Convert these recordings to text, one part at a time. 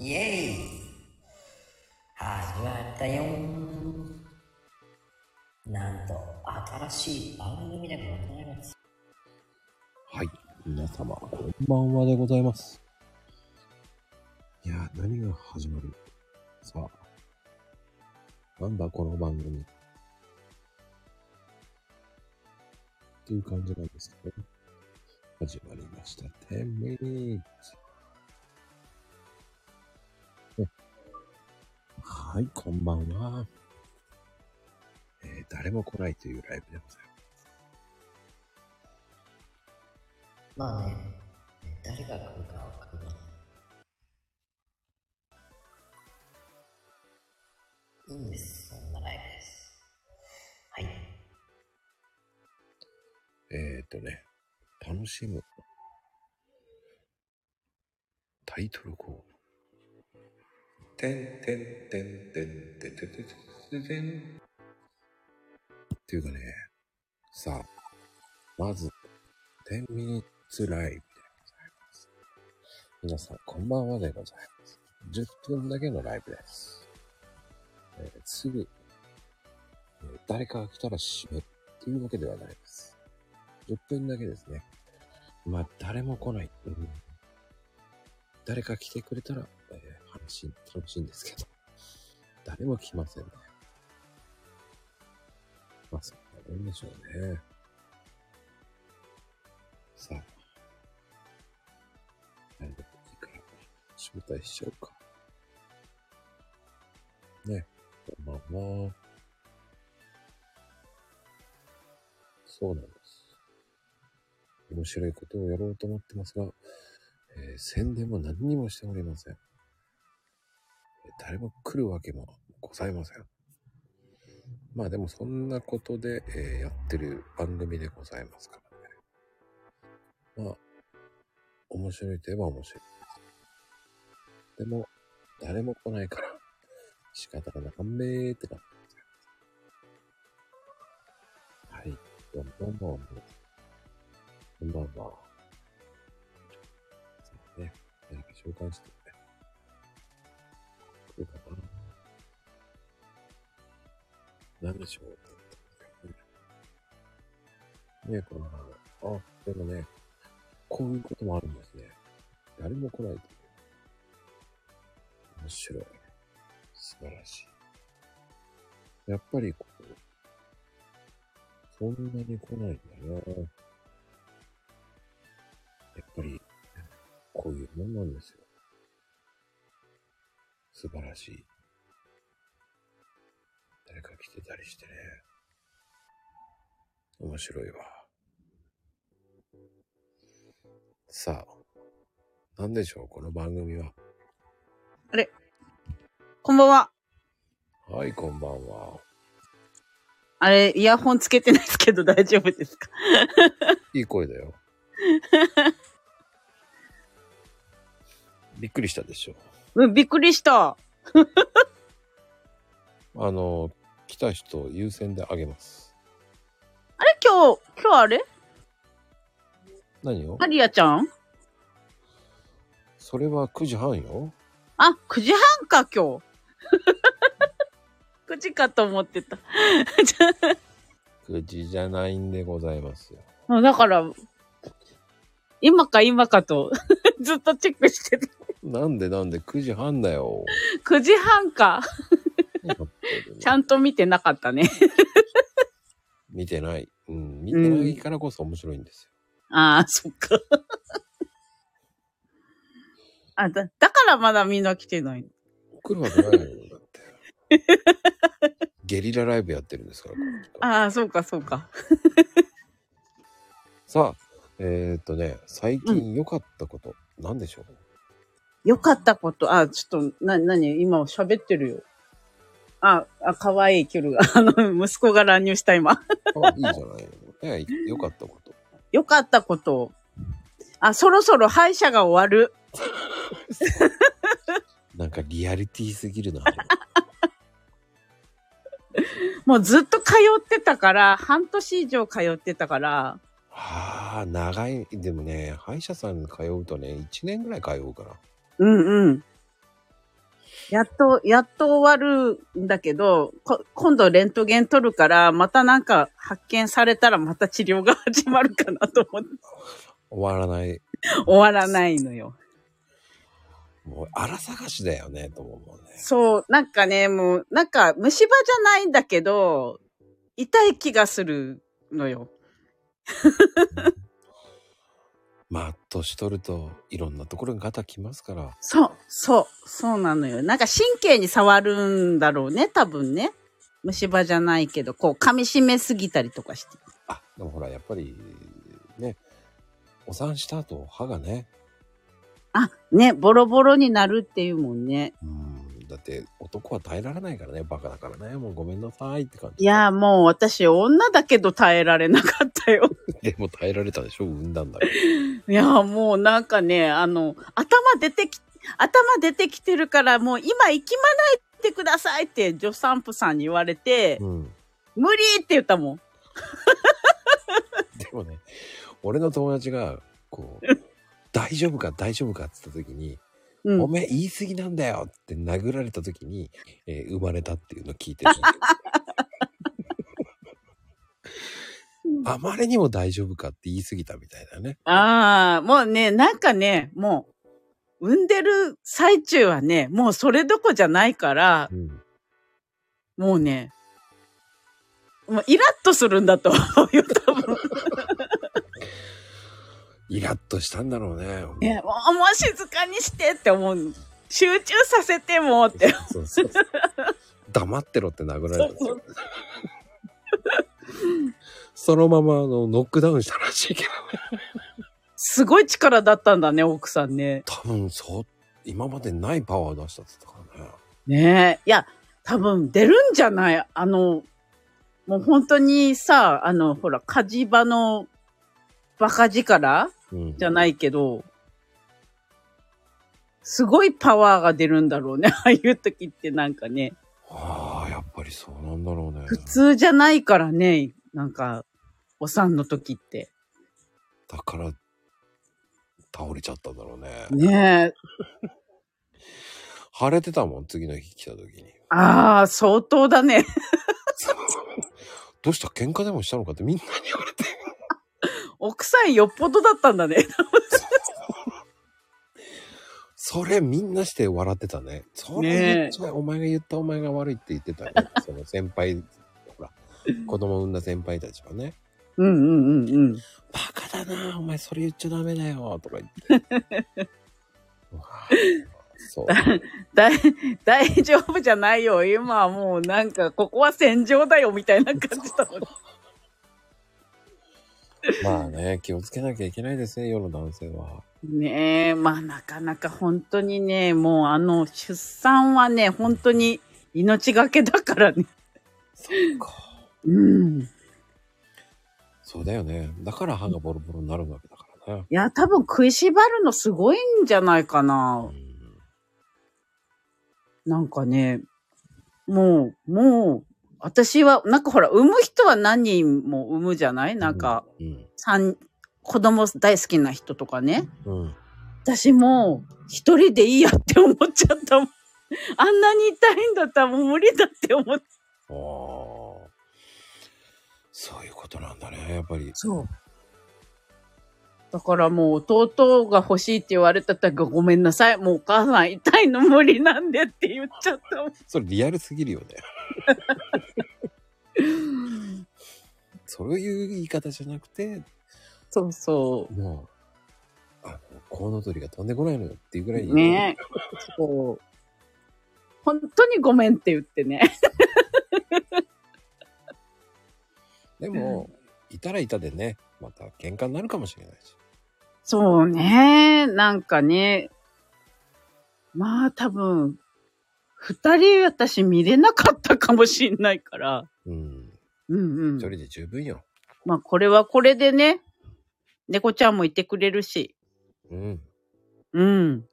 イエーイ始まったよなんと、新しい番組でございます。はい。皆様、こんばんはでございます。いやー、何が始まる？さあ。なんだ、この番組。っていう感じなんですけど、始まりました。10 minutes。ねはい、こんばんは。えー誰も来ないというライブでございます。まあね、誰が来るかわかんない。いいんです、そとね、楽しむ。タイトルコール。てんてんてんてんてんてんてんてんてん。っていうかね、さあ、まず、10ミニッツライブでございます。皆さん、こんばんはでございます。10分だけのライブです。えーすぐ、えー誰かが来たら閉めるっていうわけではないです。10分だけですね。まあ、誰も来ない。うん誰か来てくれたら、えー話、楽しいんですけど、誰も来ませんね。まあ、そんなもんでしょうね。さあ、誰でもいいから、招待しちゃうか。ね、こんばんは。そうなんです。面白いことをやろうと思ってますが、えー宣伝も何にもしておりません。誰も来るわけもございません。まあでもそんなことで、えーやってる番組でございますからね。まあ、面白いといえば面白いで。でも、誰も来ないから、仕方がなかんべーってなってます。はい。どんどんどん。こんばんは。そうね。何か紹介してね。来るかな。なんでしょう。ねえこんばんは。あ、でもね、こういうこともあるんですね。誰も来ないという。面白い。素晴らしい。やっぱりこう、そんなに来ないんだな。やっぱり、こういうもんなんですよ。素晴らしい。誰か来てたりしてね。面白いわ。さあ、なんでしょう、この番組は。こんばんは。はい、こんばんは。あれ、イヤホンつけてないですけど大丈夫ですか？いい声だよ。びっくりしたでしょ。うん、びっくりした。あの、来た人優先であげます。あれ？今日、今日あれ？何よマリアちゃん？それは9時半よ。あ、9時半か、今日。9時かと思ってた。9時じゃないんでございますよ。あだから、今か今かと、ずっとチェックしてた。なんでなんで9時半だよ。9時半か。ちゃんと見てなかったね。見てない。うん、見てないからこそ面白いんですよ。ああ、そっか。あ、だ、だからまだみんな来てない。来るわけないよ。だって。ゲリラライブやってるんですから、ああ、そうか、そうか。さあ、えー、っとね、最近良かったこと、なんでしょう？よかったこと、あ、ちょっと、な、なに、今喋ってるよ。あ、あ、かわいいキュルが、あの、息子が乱入した今。あ、いいじゃない良かったこと。よかったこと。あ、そろそろ歯医者が終わる。なんかリアリティすぎるな。もうずっと通ってたから、半年以上通ってたから、はあ、長い。でもね、歯医者さんに通うとね、1年ぐらい通うから。うんうん。やっと、やっと終わるんだけど、こ今度レントゲン取るから、またなんか発見されたらまた治療が始まるかなと思って。終わらない。終わらないのよ。もう、荒探しだよね、と思うもんね。そう、なんかね、もう、なんか虫歯じゃないんだけど、痛い気がするのよ。まあ、年取ると、いろんなところにガタきますから。そう、そう、そうなのよ。なんか神経に触るんだろうね、多分ね。虫歯じゃないけど、こう噛み締めすぎたりとかして。あ、でもほら、やっぱり、ね、お産した後、歯がね、あ、ね、ボロボロになるっていうもんね。うん、だって男は耐えられないからね、バカだからね、もうごめんなさいって感じ。いや、もう私女だけど耐えられなかったよ。でも耐えられたでしょ、産んだんだから。いや、もうなんかね、あの、頭出てき、頭出てきてるから、もう今行きまないでくださいって助産婦さんに言われて、うん。無理って言ったもん。でもね、俺の友達が、こう、大丈夫か大丈夫かって言った時に、うんお。めえ言い過ぎなんだよって殴られた時に、えー生まれたっていうのを聞いてる。あまりにも大丈夫かって言い過ぎたみたいだね。ああ、もうね、なんかね、もう、産んでる最中はね、もうそれどこじゃないからう、ん。もうね、もうイラッとするんだと思うよ、多分。イラッとしたんだろうね。ね、もうもう静かにしてって思う。集中させてもって。そうそうそう。黙ってろって殴られた。そのままあのノックダウンしたらしいけどね。すごい力だったんだね、奥さんね。多分そう、今までないパワー出したって言ってたからね。ねえ。いや、多分出るんじゃない？あの、もう本当にさ、あの、ほら、火事場のバカ力うん。じゃないけど、すごいパワーが出るんだろうね。ああいう時ってなんかね。ああ、やっぱりそうなんだろうね。普通じゃないからね。なんか、お産の時って。だから、倒れちゃったんだろうね。ねえ。腫れてたもん、次の日来た時に。ああ、相当だね。どうした？喧嘩でもしたのかってみんなに言われて。奥さんよっぽどだったんだね。それみんなして笑ってたね。それ言っちゃお前が言ったお前が悪いって言ってたよね。その先輩、ほら、子供産んだ先輩たちはね。うんうんうんうん。バカだなお前それ言っちゃダメだよとか言って。うわそう。だい、大丈夫じゃないよ。今はもうなんか、ここは戦場だよ、みたいな感じだもん。まあね、気をつけなきゃいけないですね、世の男性は。ねえ、まあなかなか本当にね、もうあの、出産はね、本当に命がけだからね。そっか。うん。そうだよね。だから歯がボロボロになるわけだからね。いや、多分食いしばるのすごいんじゃないかなう。んなんかね、もう、もう、私は、なんかほら、産む人は何人も産むじゃない？なんか、うん。三、子供大好きな人とかね。うん。私もう一人でいいやって思っちゃったもん。あんなに痛いんだったらもう無理だって思って。ああ。そういうことなんだね、やっぱり。そう。だからもう弟が欲しいって言われた時ごめんなさい。もうお母さん痛いの無理なんでって言っちゃったもん。それリアルすぎるよね。そういう言い方じゃなくて、そうそもう、あの、コウノトリが飛んでこないのよっていうぐらいにう。ねえ。そう。本当にごめんって言ってね。でも、いたらいたでね、また喧嘩になるかもしれないし。そうね。なんかね。まあ多分、二人私見れなかったかもしんないから。うん。うんうん一。人で十分よ。まあこれはこれでね、猫ちゃんもいてくれるし。うん。うん。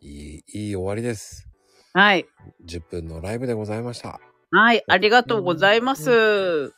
いい、いい終わりです。はい。10分のライブでございました。はい。ありがとうございます。